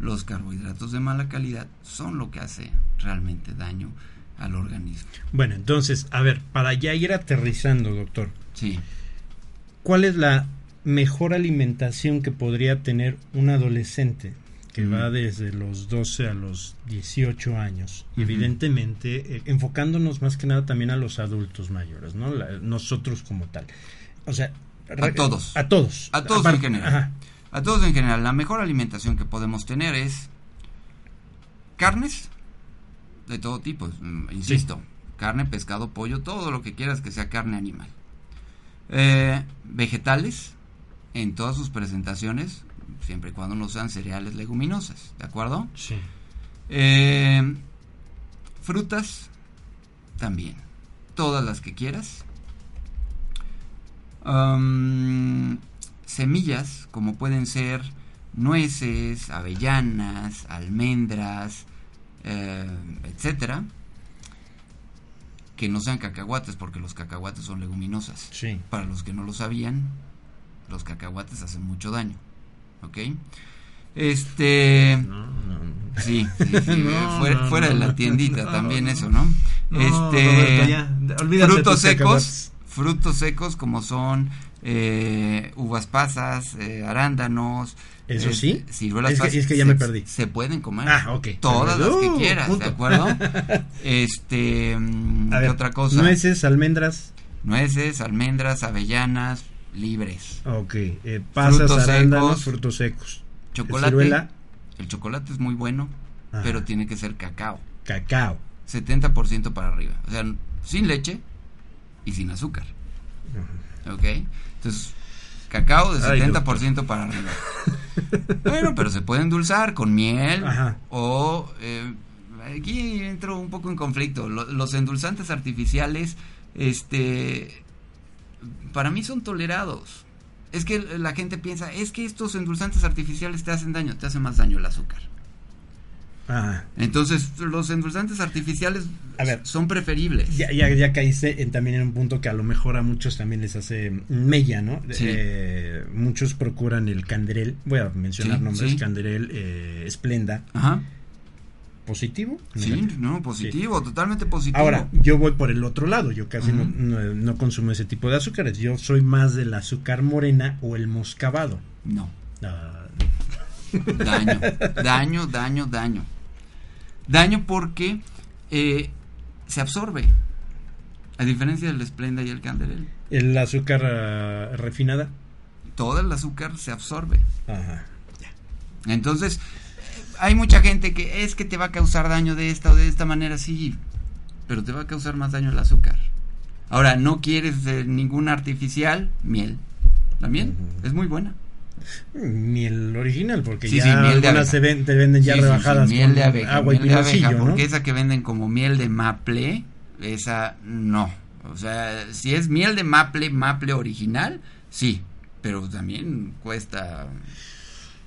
los carbohidratos de mala calidad son lo que hace realmente daño al organismo. Bueno, entonces, a ver, para ya ir aterrizando, doctor. Sí. ¿Cuál es la mejor alimentación que podría tener un adolescente que va desde los 12 a los 18 años? Evidentemente, eh, enfocándonos más que nada también a los adultos mayores, ¿no? nosotros como tal. O sea, a todos. A todos. A todos en general. A todos en general. La mejor alimentación que podemos tener es carnes de todo tipo, mm, insisto. Carne, pescado, pollo, todo lo que quieras que sea carne animal. Eh, vegetales en todas sus presentaciones, siempre y cuando no sean cereales leguminosas, ¿de acuerdo? Sí. Eh, frutas también, todas las que quieras semillas como pueden ser nueces, avellanas, almendras, eh, etcétera, que no sean cacahuates porque los cacahuates son leguminosas. Sí. Para los que no lo sabían, los cacahuates hacen mucho daño, ¿ok? Este, sí, fuera, de la tiendita también eso, ¿no? este, frutos secos frutos secos como son eh, uvas pasas, eh, arándanos. ¿Eso sí? Ciruelas es que, es que ya me perdí. Se pueden comer. Ah, ok. Todas las que uh, quieras, ¿de acuerdo? este, ¿qué otra cosa? Nueces, almendras. Nueces, almendras, avellanas, libres. Ok. Eh, pasas, frutos arándanos, secos, frutos secos. Chocolate. El chocolate es muy bueno, pero tiene que ser cacao. Cacao. 70% para arriba. O sea, sin leche, y sin azúcar. ¿Ok? Entonces, cacao de 70% para arriba. bueno, pero se puede endulzar con miel o... Eh, aquí entro un poco en conflicto. los endulzantes artificiales, este... Para mí son tolerados. Es que la gente piensa, es que estos endulzantes artificiales te hacen daño, te hace más daño el azúcar. Entonces, los endulzantes artificiales a ver, son preferibles. Ya, ya, ya caíste en, también en un punto que a lo mejor a muchos también les hace mella, ¿no? Eh, muchos procuran el canderel, voy a mencionar nombres, canderel, eh, esplenda. Ajá. ¿Positivo? Sí, no, positivo, totalmente positivo. Ahora, yo voy por el otro lado, yo casi no, no, consumo ese tipo de azúcares, yo soy más del azúcar morena o el moscabado. No. Ah. Daño, daño, daño, daño. Daño porque eh, se absorbe. A diferencia del esplenda y el candelel. ¿El azúcar ah, refinada? Todo el azúcar se absorbe. Ajá. Entonces, hay mucha gente que es que te va a causar daño de esta o de esta manera, sí, pero te va a causar más daño el azúcar. Ahora, no quieres ningún artificial, miel. La miel es muy buena. Miel original, porque ya algunas se te venden ya rebajadas miel de abeja, agua miel y de abeja, porque esa que venden como miel de maple, esa no. O sea, si es miel de maple, maple original, sí, pero también cuesta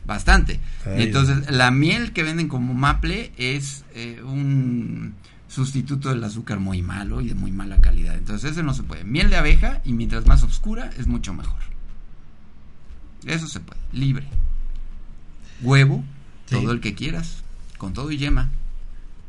bastante. Entonces, la miel que venden como maple es eh, un sustituto del azúcar muy malo y de muy mala calidad. Entonces, ese no se puede. Miel de abeja y mientras más oscura es mucho mejor. Eso se puede, libre. Huevo, todo el que quieras, con todo y yema.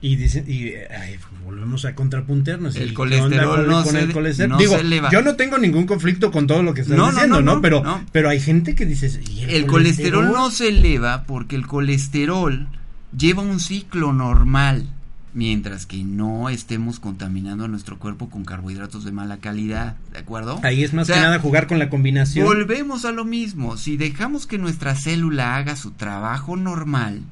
Y, dice, y ay, volvemos a contrapuntearnos. El ¿Y qué colesterol no se- el colesterol? no Digo, se eleva. yo no tengo ningún conflicto con todo lo que estás No, diciendo, no, Pero, pero hay gente que dice... ¿y El colesterol no se eleva porque el colesterol lleva un ciclo normal, mientras que no estemos contaminando a nuestro cuerpo con carbohidratos de mala calidad, ¿de acuerdo? Ahí es más O sea, que nada jugar con la combinación. Volvemos a lo mismo, si dejamos que nuestra célula haga su trabajo normal,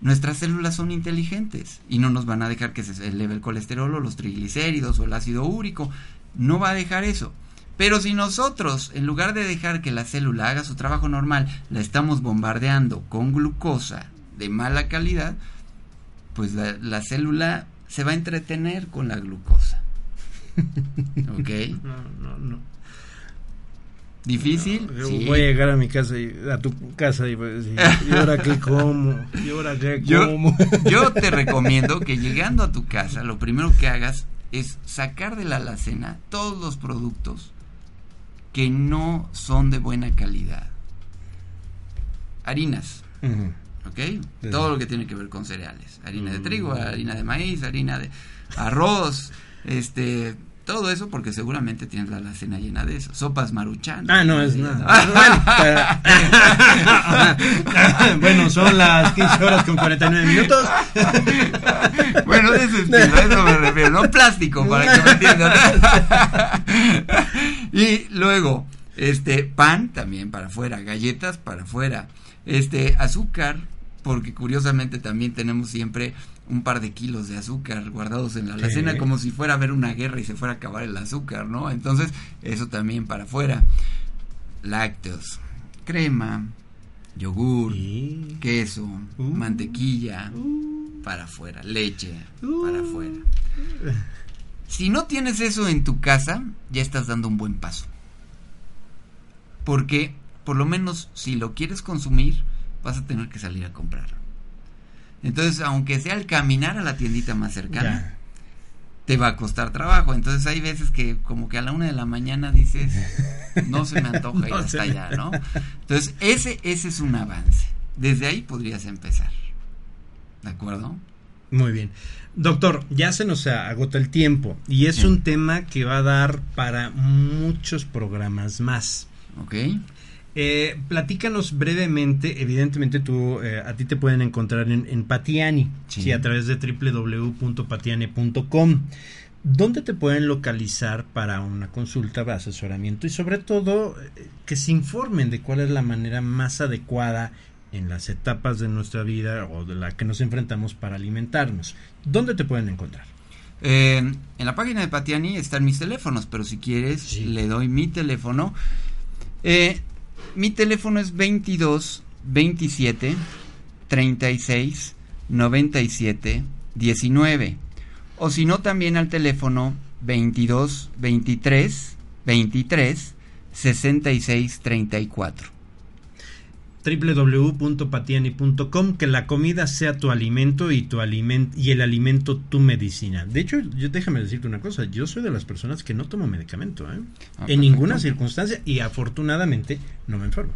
nuestras células son inteligentes y no nos van a dejar que se eleve el colesterol o los triglicéridos o el ácido úrico, no va a dejar eso. Pero si nosotros, en lugar de dejar que la célula haga su trabajo normal, la estamos bombardeando con glucosa de mala calidad, pues la, la célula se va a entretener con la glucosa. ¿Ok? No, no, no. ¿Difícil? Yo Sí. Voy a llegar a mi casa, y, a tu casa y voy a decir, ¿y ahora qué como? ¿Y ahora qué como? yo te recomiendo que llegando a tu casa, lo primero que hagas es sacar de la alacena todos los productos que no son de buena calidad. Harinas, Ujú. ¿ok? Desde- Todo lo que tiene que ver con cereales. Harina de Mm. trigo, harina de maíz, harina de arroz, este... Todo eso porque seguramente tienes la alacena llena de eso. Sopas maruchan. Ah, no, es nada. Bueno, bueno, son las 15 horas con 49 minutos. Bueno, ese estilo, a eso me refiero, no plástico, para que me entiendan. y luego, este, pan también para afuera, galletas para afuera, este, azúcar, porque curiosamente también tenemos siempre un par de kilos de azúcar guardados en la alacena, Sí. como si fuera a haber una guerra y se fuera a acabar el azúcar, ¿no? Entonces, eso también para afuera. Lácteos, crema, yogur, queso, mantequilla, para afuera, leche, para afuera. Si no tienes eso en tu casa, ya estás dando un buen paso. Porque, por lo menos, si lo quieres consumir, vas a tener que salir a comprarlo. Entonces, aunque sea al caminar a la tiendita más cercana, te va a costar trabajo. Entonces, hay veces que, como que a la una de la mañana dices, no se me antoja ir No hasta allá, ¿no? Entonces, ese, ese es un avance. Desde ahí podrías empezar. ¿De acuerdo? Muy bien. Doctor, ya se nos agota el tiempo y es Sí. un tema que va a dar para muchos programas más. Ok. Eh, platícanos brevemente, evidentemente tú, eh, a ti te pueden encontrar en, en Patiani, Sí. sí, a través de www.patiani.com. ¿Dónde te pueden localizar para una consulta, asesoramiento y sobre todo eh, que se informen de cuál es la manera más adecuada en las etapas de nuestra vida o de la que nos enfrentamos para alimentarnos? ¿Dónde te pueden encontrar? Eh, en la página de Patiani están mis teléfonos, pero si quieres, le doy mi teléfono. Eh, mi teléfono es 22 27 36 97 19. O si no, también al teléfono 22 23 23 66 34. www.patiani.com que la comida sea tu alimento y tu alimento y el alimento tu medicina. De hecho, yo déjame decirte una cosa, yo soy de las personas que no tomo medicamento, ¿eh? Ah, en ninguna circunstancia y afortunadamente no me enfermo.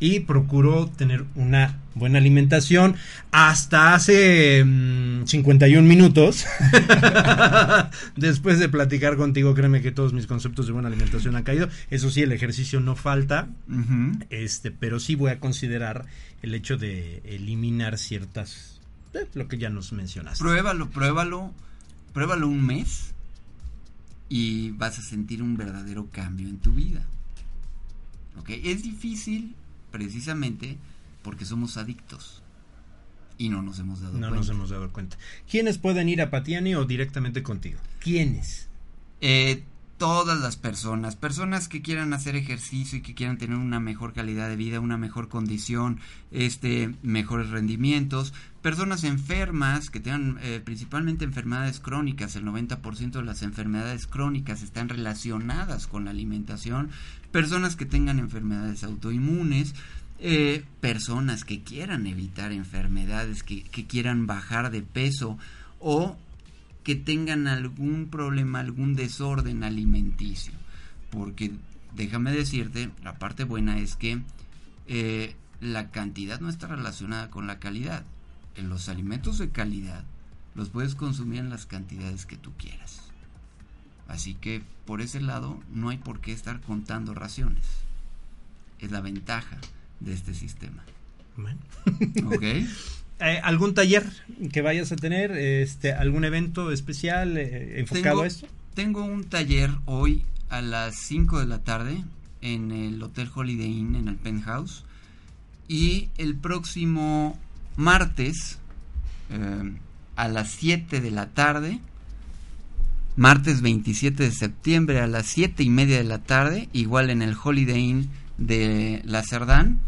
Y procuro tener una buena alimentación hasta hace mm, 51 minutos. Después de platicar contigo, créeme que todos mis conceptos de buena alimentación han caído. Eso sí, el ejercicio no falta. Este, pero sí voy a considerar el hecho de eliminar ciertas eh, lo que ya nos mencionaste. Pruébalo, pruébalo, pruébalo un mes y vas a sentir un verdadero cambio en tu vida. ¿Ok? Es difícil precisamente porque somos adictos y no nos hemos dado No cuenta. nos hemos dado cuenta. ¿Quiénes pueden ir a Patiani o directamente contigo? ¿Quiénes? Eh, todas las personas, personas que quieran hacer ejercicio y que quieran tener una mejor calidad de vida, una mejor condición, este, mejores rendimientos, personas enfermas que tengan eh, principalmente enfermedades crónicas, el 90% de las enfermedades crónicas están relacionadas con la alimentación, personas que tengan enfermedades autoinmunes, eh, personas que quieran evitar enfermedades, que, que quieran bajar de peso o que tengan algún problema, algún desorden alimenticio. Porque déjame decirte, la parte buena es que eh, la cantidad no está relacionada con la calidad. en los alimentos de calidad los puedes consumir en las cantidades que tú quieras. Así que por ese lado no hay por qué estar contando raciones. Es la ventaja de este sistema. ¿Ok? Eh, ¿Algún taller que vayas a tener? Este, ¿Algún evento especial eh, enfocado a esto? Tengo un taller hoy a las 5 de la tarde en el Hotel Holiday Inn en el Penthouse. Y el próximo martes eh, a las 7 de la tarde, martes 27 de septiembre a las 7 y media de la tarde, igual en el Holiday Inn de La Cerdán,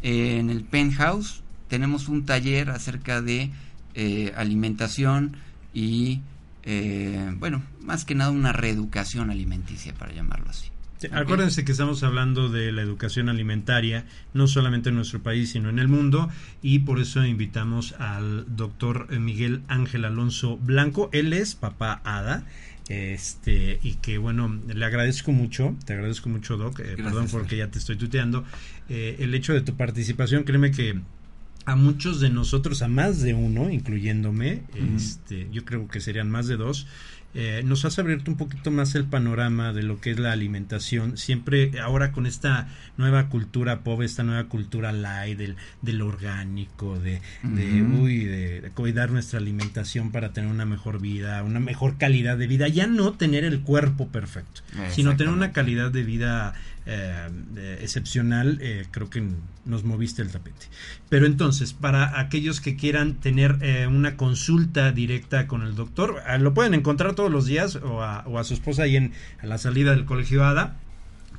en el Penthouse tenemos un taller acerca de eh, alimentación y, eh, bueno, más que nada una reeducación alimenticia, para llamarlo así. Acuérdense que estamos hablando de la educación alimentaria, no solamente en nuestro país, sino en el mundo, y por eso invitamos al doctor Miguel Ángel Alonso Blanco. Él es papá Ada, este, y que bueno, le agradezco mucho, te agradezco mucho, Doc, eh, perdón porque ya te estoy tuteando, el hecho de tu participación, créeme que a muchos de nosotros, a más de uno, incluyéndome, este, yo creo que serían más de dos, eh, nos has abierto un poquito más el panorama de lo que es la alimentación. Siempre, ahora con esta nueva cultura pop, esta nueva cultura light, del, del orgánico, de, de, uy, de, cuidar nuestra alimentación para tener una mejor vida, una mejor calidad de vida. Ya no tener el cuerpo perfecto, sino tener una calidad de vida eh, excepcional, eh, creo que nos moviste el tapete. Pero entonces, para aquellos que quieran tener eh, una consulta directa con el doctor, ah, lo pueden encontrar todos los días o a, su esposa ahí en la salida del colegio ADA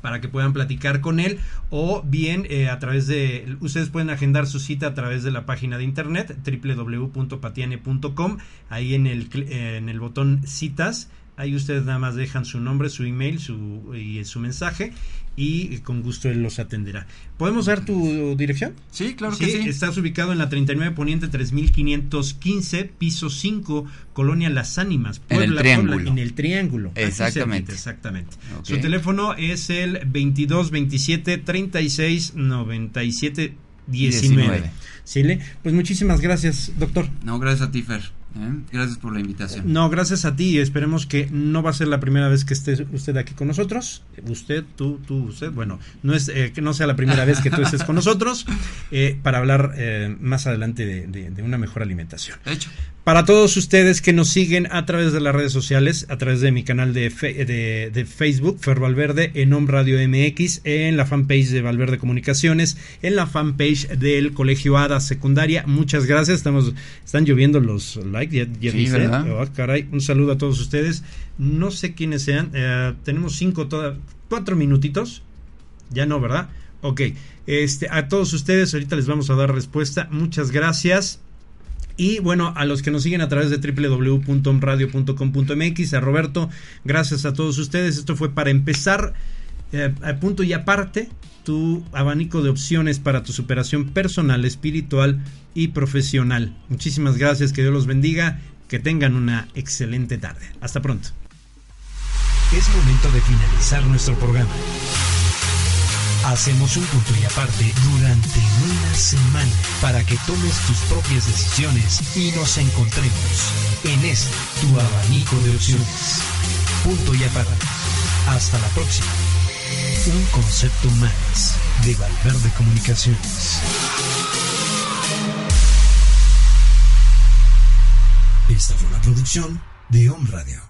para que puedan platicar con él o bien a través de ustedes pueden agendar su cita a través de la página de internet www.patiane.com ahí en el en el botón citas ahí ustedes nada más dejan su nombre su email su y su mensaje y con gusto él los atenderá. ¿Podemos dar tu dirección? Sí, claro que sí. Estás ubicado en la 39 Poniente 3515, piso 5, Colonia Las Ánimas, Puebla, en el Triángulo. en el Triángulo. Exactamente. exactamente. Su teléfono es el 2227 36 97 19. ¿Sí? Pues muchísimas gracias, doctor. No, gracias a ti, Fer. ¿Eh? Gracias por la invitación. No, gracias a ti. Esperemos que no va a ser la primera vez que esté usted aquí con nosotros. Usted, tú, tú, usted. Bueno, no es eh, que no sea la primera vez que tú estés con nosotros eh, para hablar más adelante de, una mejor alimentación. De hecho. Para todos ustedes que nos siguen a través de las redes sociales, a través de mi canal de, de, Facebook, Fer Valverde, en Home Radio MX, en la fanpage de Valverde Comunicaciones, en la fanpage del Colegio ADA Secundaria. Muchas gracias. Estamos, están lloviendo los likes, ya, dice. Oh, caray, un saludo a todos ustedes. No sé quiénes sean. Eh, tenemos cinco, toda, cuatro minutitos. Ya no, ¿verdad? Ok. Este, a todos ustedes, ahorita les vamos a dar respuesta. Muchas gracias. Y bueno, a los que nos siguen a través de www.omradio.com.mx, a Roberto, gracias a todos ustedes. Esto fue para empezar, eh, punto y aparte, tu abanico de opciones para tu superación personal, espiritual y profesional. Muchísimas gracias, que Dios los bendiga, que tengan una excelente tarde. Hasta pronto. Es momento de finalizar nuestro programa. Hacemos un punto y aparte durante una semana para que tomes tus propias decisiones y nos encontremos en este tu abanico de opciones. Punto y aparte. Hasta la próxima. Un concepto más de Valverde Comunicaciones. Esta fue una producción de Home Radio.